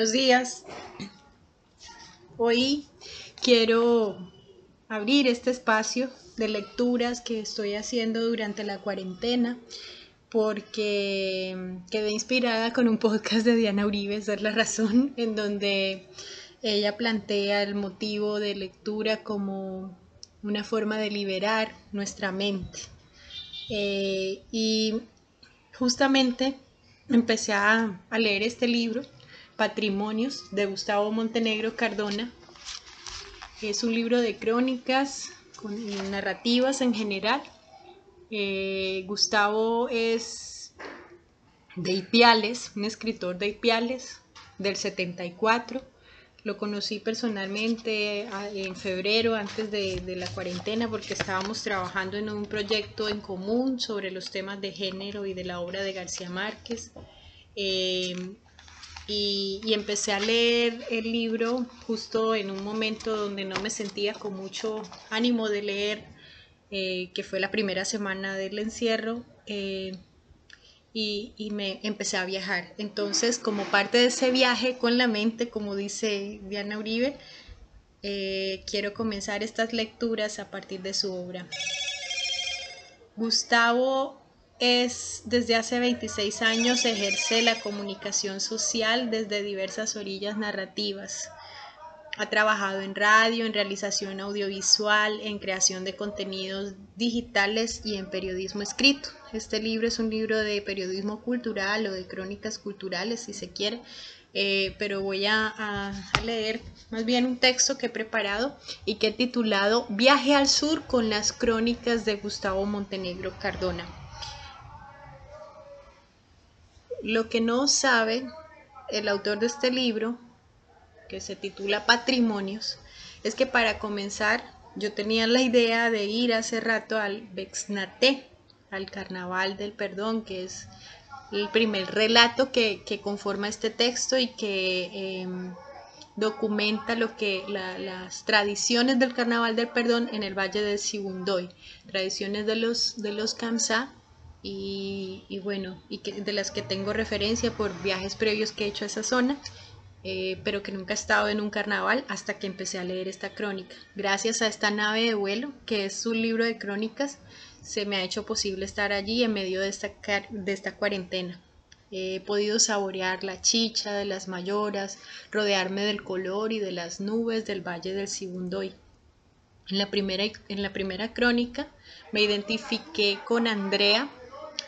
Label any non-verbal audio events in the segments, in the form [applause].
Buenos días. Hoy quiero abrir este espacio de lecturas que estoy haciendo durante la cuarentena porque quedé inspirada con un podcast de Diana Uribe, esa es la razón, en donde ella plantea el motivo de lectura como una forma de liberar nuestra mente. Eh, y justamente empecé a, leer este libro, Patrimonios, de Gustavo Montenegro Cardona. Es un libro de crónicas con narrativas en general. Eh, Gustavo es de Ipiales, un escritor de Ipiales del 74 lo conocí personalmente en febrero, antes de, la cuarentena, porque estábamos trabajando en un proyecto en común sobre los temas de género y de la obra de García Márquez. Eh, y, empecé a leer el libro justo en un momento donde no me sentía con mucho ánimo de leer, eh, que fue la primera semana del encierro. Eh, y, me empecé a viajar. Entonces, como parte de ese viaje con la mente, como dice Diana Uribe, eh, quiero comenzar estas lecturas a partir de su obra. Gustavo es desde hace 26 años ejerce la comunicación social desde diversas orillas narrativas. Ha trabajado en radio, en realización audiovisual, en creación de contenidos digitales y en periodismo escrito. Este libro es un libro de periodismo cultural o de crónicas culturales, si se quiere, eh, pero voy a, leer más bien un texto que he preparado y que he titulado Viaje al Sur con las crónicas de Gustavo Montenegro Cardona. Lo que no sabe el autor de este libro que se titula Patrimonios, es que para comenzar yo tenía la idea de ir hace rato al Bexnaté, al Carnaval del Perdón, que es el primer relato que, conforma este texto y que em, documenta lo que las tradiciones del Carnaval del Perdón en el Valle del Sibundoy, tradiciones de los, de los Kamsá y, bueno, y que, de las que tengo referencia por viajes previos que he hecho a esa zona eh, pero que nunca he estado en un carnaval hasta que empecé a leer esta crónica. Gracias a esta nave de vuelo, que es un libro de crónicas, se me ha hecho posible estar allí en medio de esta, de esta cuarentena. He podido saborear la chicha de las mayoras, rodearme del color y de las nubes del Valle del Sibundoy. En la primera, en la primera crónica me identifiqué con Andrea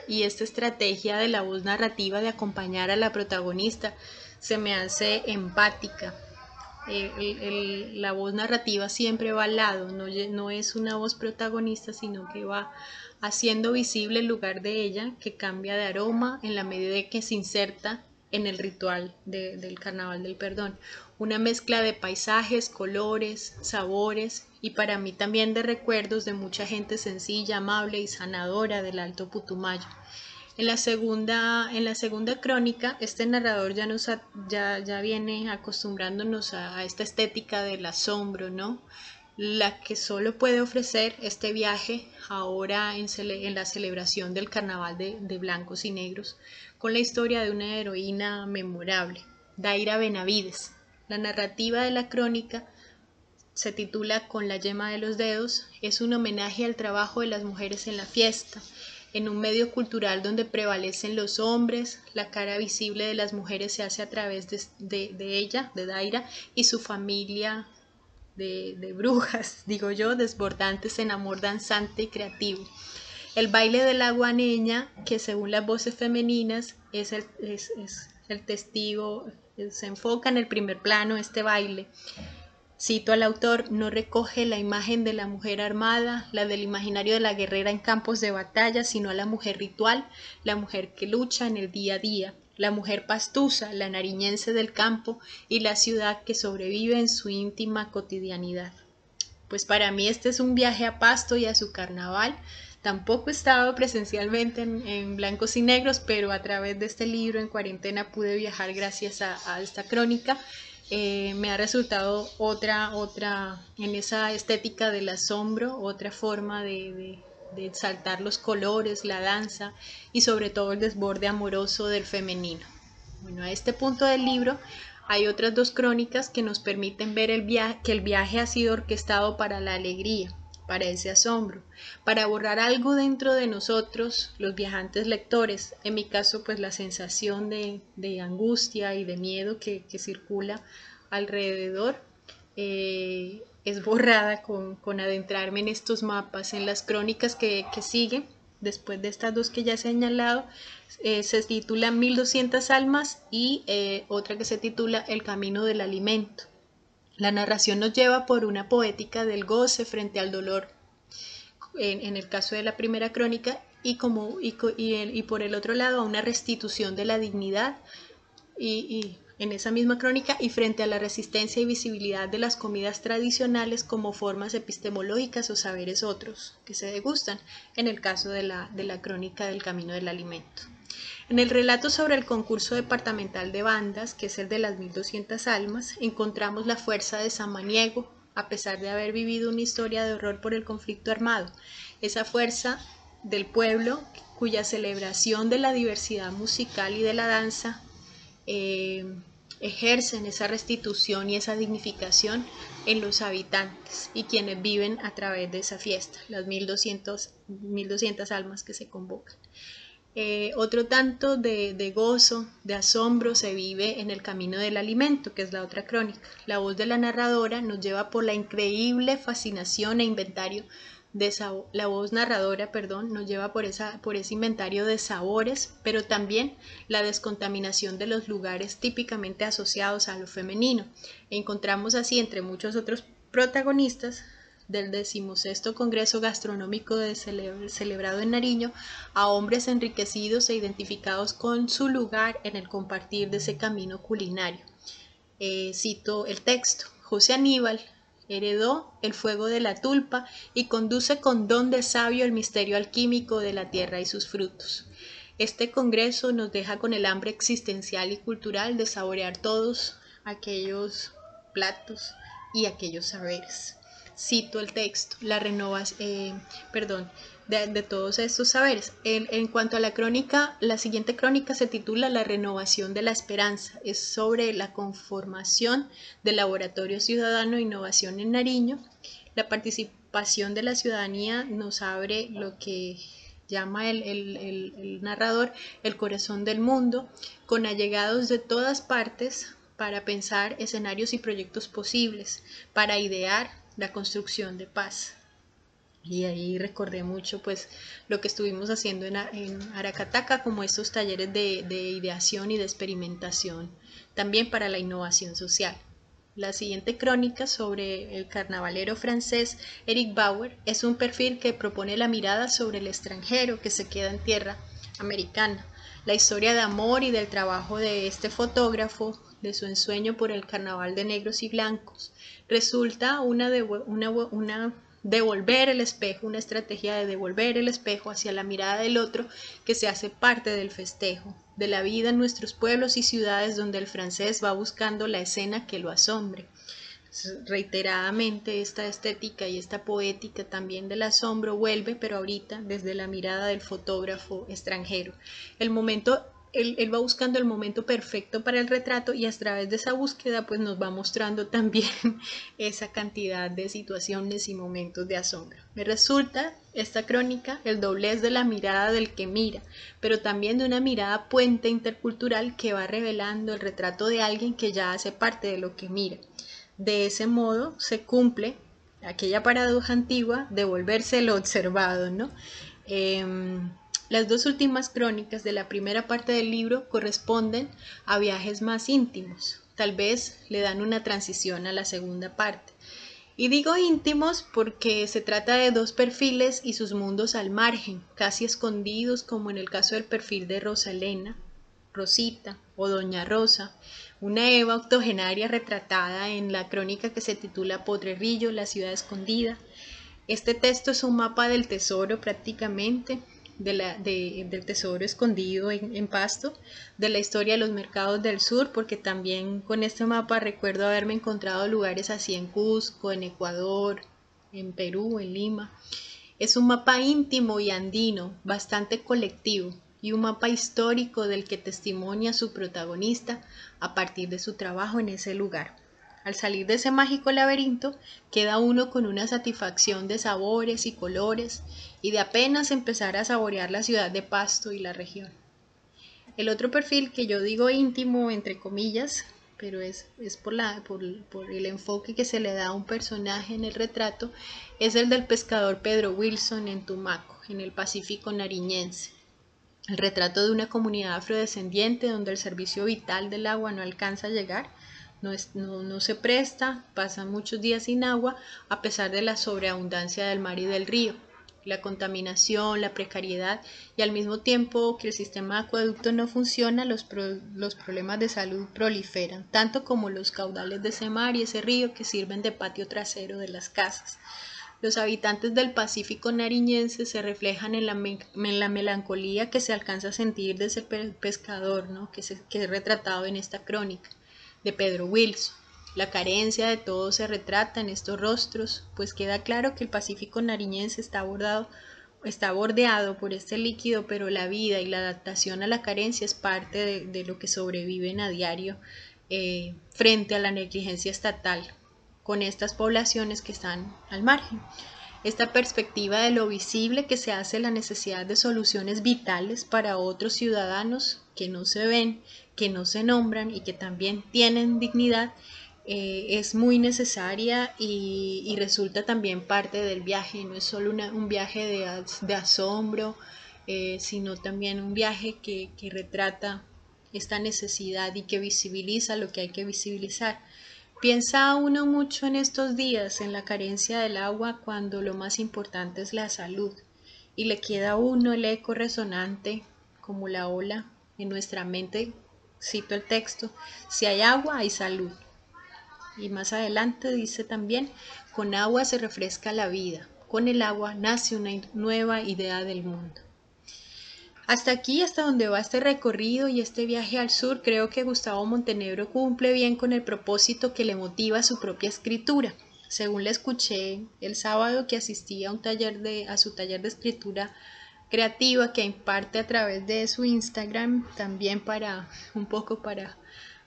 y esta estrategia de la voz narrativa de acompañar a la protagonista se me hace empática. la voz narrativa siempre va al lado, no, no, es una voz protagonista, sino que va haciendo visible el lugar de ella, que cambia de aroma en la medida de que se inserta en el ritual del carnaval del perdón. Una mezcla de paisajes, colores, sabores y para mí también de recuerdos de mucha gente sencilla, amable y sanadora del Alto Putumayo. En la segunda, en la segunda crónica, este narrador ya, nos ya, ya viene acostumbrándonos a, esta estética del asombro, ¿no? La que solo puede ofrecer este viaje ahora en, en la celebración del carnaval de, de blancos y negros, con la historia de una heroína memorable, Daira Benavides. La narrativa de la crónica se titula Con la yema de los dedos, es un homenaje al trabajo de las mujeres en la fiesta, en un medio cultural donde prevalecen los hombres, la cara visible de las mujeres se hace a través de, ella, de Daira, y su familia de, brujas, [laughs] digo yo, desbordantes en amor danzante y creativo. El baile de la guaneña, que según las voces femeninas es el, es el testigo, se enfoca en el primer plano este baile. Cito al autor, no recoge la imagen de la mujer armada, la del imaginario de la guerrera en campos de batalla, sino a la mujer ritual, la mujer que lucha en el día a día, la mujer pastusa, la nariñense del campo y la ciudad que sobrevive en su íntima cotidianidad. Pues para mí este es un viaje a Pasto y a su carnaval. Tampoco he estado presencialmente en, Blancos y Negros, pero a través de este libro en cuarentena pude viajar gracias a esta crónica eh, me ha resultado otra, otra, en esa estética del asombro, otra forma de, de, exaltar los colores, la danza y sobre todo el desborde amoroso del femenino. Bueno, a este punto del libro Hay otras dos crónicas que nos permiten ver el viaje, que el viaje ha sido orquestado para la alegría, para ese asombro, para borrar algo dentro de nosotros, los viajantes lectores, en mi caso pues la sensación de, angustia y de miedo que, circula alrededor, eh, es borrada con, adentrarme en estos mapas, en las crónicas que, siguen, después de estas dos que ya he señalado, eh, se titula 1200 almas y eh, otra que se titula El camino del alimento. La narración nos lleva por una poética del goce frente al dolor, en, el caso de la primera crónica, y, como, y, y, por el otro lado a una restitución de la dignidad y, en esa misma crónica y frente a la resistencia y visibilidad de las comidas tradicionales como formas epistemológicas o saberes otros que se degustan, en el caso de la, de la crónica del camino del alimento. En el relato sobre el concurso departamental de bandas, que es el de las 1200 almas, encontramos la fuerza de Samaniego, a pesar de haber vivido una historia de horror por el conflicto armado. Esa fuerza del pueblo cuya celebración de la diversidad musical y de la danza eh, ejercen esa restitución y esa dignificación en los habitantes y quienes viven a través de esa fiesta, las 1200, 1200 almas que se convocan. Eh, otro tanto de, gozo, de asombro se vive en el camino del alimento, que es la otra crónica. La voz de la narradora nos lleva por la increíble fascinación e inventario de la voz narradora, perdón, nos lleva por, ese inventario de sabores, pero también la descontaminación de los lugares típicamente asociados a lo femenino. encontramos así entre muchos otros protagonistas del decimosexto Congreso Gastronómico celebrado en Nariño a hombres enriquecidos e identificados con su lugar en el compartir de ese camino culinario. Eh, cito el texto. José Aníbal heredó el fuego de la tulpa y conduce con don de sabio el misterio alquímico de la tierra y sus frutos. Este congreso nos deja con el hambre existencial y cultural de saborear todos aquellos platos y aquellos saberes cito el texto, la renovas, eh, perdón, de, todos estos saberes. En, cuanto a la crónica, la siguiente crónica se titula La renovación de la esperanza. Es sobre la conformación del Laboratorio Ciudadano de Innovación en Nariño. La participación de la ciudadanía nos abre lo que llama el narrador el corazón del mundo, con allegados de todas partes para pensar escenarios y proyectos posibles, para idear, la construcción de paz. Y ahí recordé mucho pues lo que estuvimos haciendo en, Aracataca como estos talleres de, de ideación y de experimentación, también para la innovación social. La siguiente crónica sobre el carnavalero francés Eric Bauer es un perfil que propone la mirada sobre el extranjero que se queda en tierra americana, la historia de amor y del trabajo de este fotógrafo, de su ensueño por el carnaval de negros y blancos, resulta una, una, devolver el espejo, una estrategia de devolver el espejo hacia la mirada del otro que se hace parte del festejo, de la vida en nuestros pueblos y ciudades donde el francés va buscando la escena que lo asombre. Reiteradamente esta estética y esta poética también del asombro vuelve, pero ahorita desde la mirada del fotógrafo extranjero. El momento él, va buscando el momento perfecto para el retrato y a través de esa búsqueda pues nos va mostrando también [laughs] esa cantidad de situaciones y momentos de asombro. Me resulta esta crónica el doblez de la mirada del que mira, pero también de una mirada puente intercultural que va revelando el retrato de alguien que ya hace parte de lo que mira. De ese modo se cumple aquella paradoja antigua de volverse lo observado, ¿no? Em, las dos últimas crónicas de la primera parte del libro corresponden a viajes más íntimos, tal vez le dan una transición a la segunda parte. Y digo íntimos porque se trata de dos perfiles y sus mundos al margen, casi escondidos como en el caso del perfil de Rosalena, Rosita o Doña Rosa, una Eva octogenaria retratada en la crónica que se titula Potrerillo, la ciudad escondida. Este texto es un mapa del tesoro prácticamente, del tesoro escondido en, Pasto, de la historia de los mercados del sur, porque también con este mapa recuerdo haberme encontrado lugares así en Cusco, en Ecuador, en Perú, en Lima. Es un mapa íntimo y andino, bastante colectivo, y un mapa histórico del que testimonia su protagonista a partir de su trabajo en ese lugar. Al salir de ese mágico laberinto, queda uno con una satisfacción de sabores y colores y de apenas empezar a saborear la ciudad de Pasto y la región. El otro perfil que yo digo íntimo, entre comillas, pero es, por, la, por, el enfoque que se le da a un personaje en el retrato, es el del pescador Pedro Wilson en Tumaco, en el Pacífico nariñense. El retrato de una comunidad afrodescendiente donde el servicio vital del agua no alcanza a llegar, no, se presta, pasan muchos días sin agua a pesar de la sobreabundancia del mar y del río. La contaminación, la precariedad y al mismo tiempo que el sistema de acueducto no funciona, los, problemas de salud proliferan, tanto como los caudales de ese mar y ese río que sirven de patio trasero de las casas. Los habitantes del Pacífico nariñense se reflejan en la, melancolía que se alcanza a sentir de ese pescador que, se, que es retratado en esta crónica de Pedro Wilson. La carencia de todo se retrata en estos rostros, pues queda claro que el Pacífico nariñense está, está bordeado por este líquido, pero la vida y la adaptación a la carencia es parte de, lo que sobreviven a diario eh, frente a la negligencia estatal con estas poblaciones que están al margen. Esta perspectiva de lo visible que se hace la necesidad de soluciones vitales para otros ciudadanos que no se ven, que no se nombran y que también tienen dignidad eh, es muy necesaria y, resulta también parte del viaje, no es solo un viaje de, asombro, eh, sino también un viaje que, que retrata esta necesidad y que visibiliza lo que hay que visibilizar. Piensa uno mucho en estos días en la carencia del agua cuando lo más importante es la salud y le queda a uno el eco resonante como la ola en nuestra mente, cito el texto, si hay agua hay salud. Y más adelante dice también, con agua se refresca la vida, con el agua nace una nueva idea del mundo. Hasta aquí, hasta donde va este recorrido y este viaje al sur, creo que Gustavo Montenegro cumple bien con el propósito que le motiva su propia escritura. Según le escuché el sábado que asistí a un taller de, a su taller de escritura creativa que imparte a través de su Instagram, también para un poco para,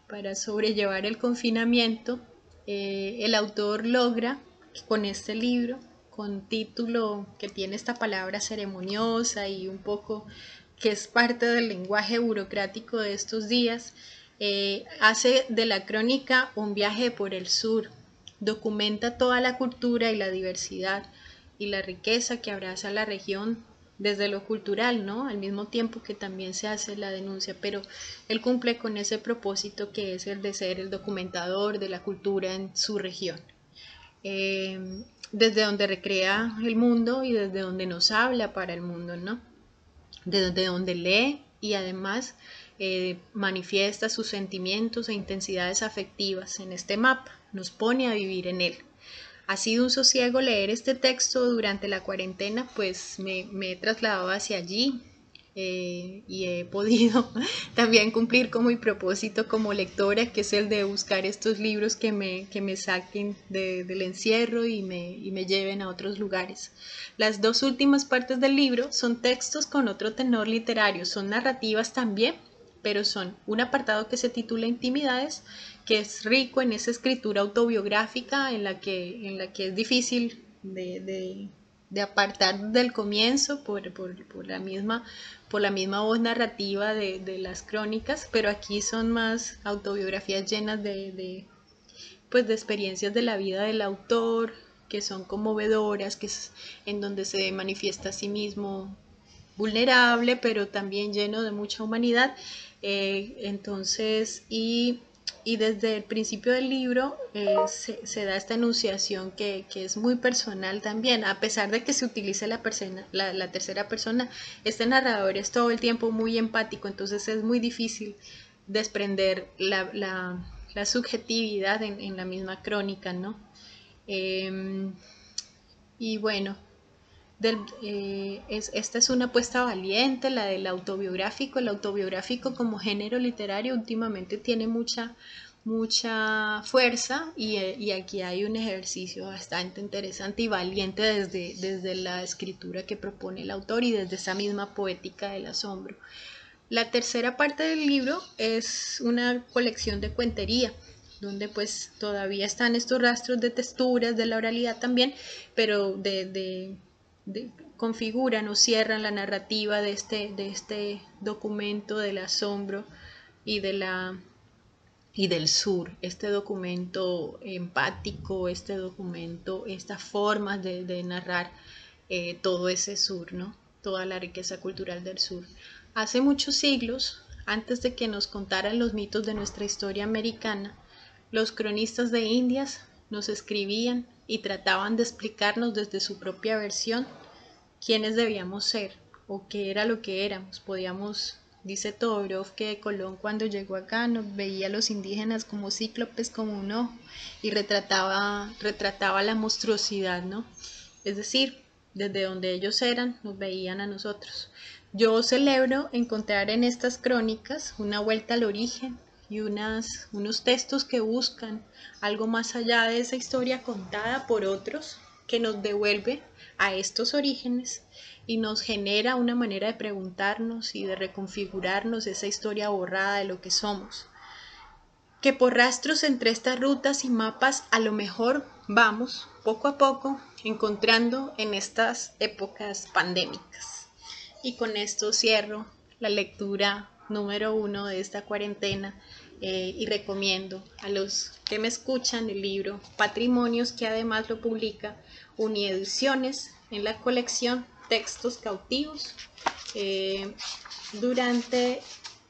para sobrellevar el confinamiento, eh, el autor logra con este libro, con título que tiene esta palabra ceremoniosa y un poco que es parte del lenguaje burocrático de estos días, eh, hace de la crónica un viaje por el sur, documenta toda la cultura y la diversidad y la riqueza que abraza la región desde lo cultural, ¿no? Al mismo tiempo que también se hace la denuncia, pero él cumple con ese propósito que es el de ser el documentador de la cultura en su región. Eh, desde donde recrea el mundo y desde donde nos habla para el mundo, ¿no? Desde donde lee y además eh, manifiesta sus sentimientos e intensidades afectivas en este mapa, nos pone a vivir en él. Ha sido un sosiego leer este texto durante la cuarentena, pues me, he trasladado hacia allí eh, y he podido [laughs] también cumplir con mi propósito como lectora, que es el de buscar estos libros que me, que me saquen del encierro y me, y me lleven a otros lugares. Las dos últimas partes del libro son textos con otro tenor literario, son narrativas también, pero son un apartado que se titula Intimidades que es rico en esa escritura autobiográfica en la que, en la que es difícil de, apartar del comienzo por, la misma, por la misma voz narrativa de, las crónicas, pero aquí son más autobiografías llenas de, pues, de experiencias de la vida del autor, que son conmovedoras, que es en donde se manifiesta a sí mismo vulnerable, pero también lleno de mucha humanidad. Eh, entonces, y y desde el principio del libro eh, se, da esta enunciación que, es muy personal también, a pesar de que se utilice la, persona, la, tercera persona, este narrador es todo el tiempo muy empático, entonces es muy difícil desprender la, subjetividad en, la misma crónica, ¿no? Em, y bueno, eh, esta es una apuesta valiente, la del autobiográfico. El autobiográfico como género literario últimamente tiene mucha, mucha fuerza y, y, aquí hay un ejercicio bastante interesante y valiente desde, desde la escritura que propone el autor y desde esa misma poética del asombro. La tercera parte del libro es una colección de cuentería, donde pues todavía están estos rastros de texturas, de la oralidad también, pero de, de, de configuran o cierran la narrativa de este, de este documento del asombro y de la y del sur, este documento empático, este documento, esta forma de, narrar eh, todo ese sur, ¿no? toda la riqueza cultural del sur. Hace muchos siglos, antes de que nos contaran los mitos de nuestra historia americana, los cronistas de Indias nos escribían y trataban de explicarnos desde su propia versión quiénes debíamos ser o qué era lo que éramos. Podíamos Dice Todorov que Colón cuando llegó acá nos veía a los indígenas como cíclopes, como un ojo, y retrataba, retrataba la monstruosidad, ¿no? Es decir, desde donde ellos eran, nos veían a nosotros. Yo celebro encontrar en estas crónicas una vuelta al origen y unas, unos textos que buscan algo más allá de esa historia contada por otros que nos devuelve a estos orígenes y nos genera una manera de preguntarnos y de reconfigurarnos esa historia borrada de lo que somos. Que por rastros entre estas rutas y mapas a lo mejor vamos poco a poco encontrando en estas épocas pandémicas. Y con esto cierro la lectura número uno de esta cuarentena eh, y recomiendo a los que me escuchan el libro Patrimonios que además lo publica Uniediciones en la colección textos cautivos. Eh, durante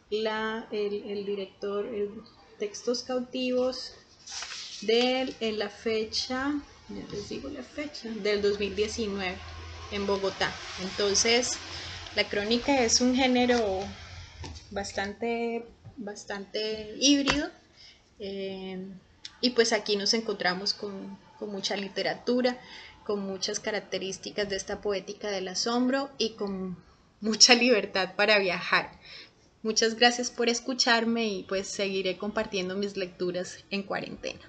la, el, director, textos cautivos de en la fecha, les digo la fecha, del 2019 en Bogotá. Entonces, la crónica es un género bastante, bastante híbrido. Eh, y pues aquí nos encontramos con, con mucha literatura, con muchas características de esta poética del asombro y con mucha libertad para viajar. Muchas gracias por escucharme y pues seguiré compartiendo mis lecturas en cuarentena.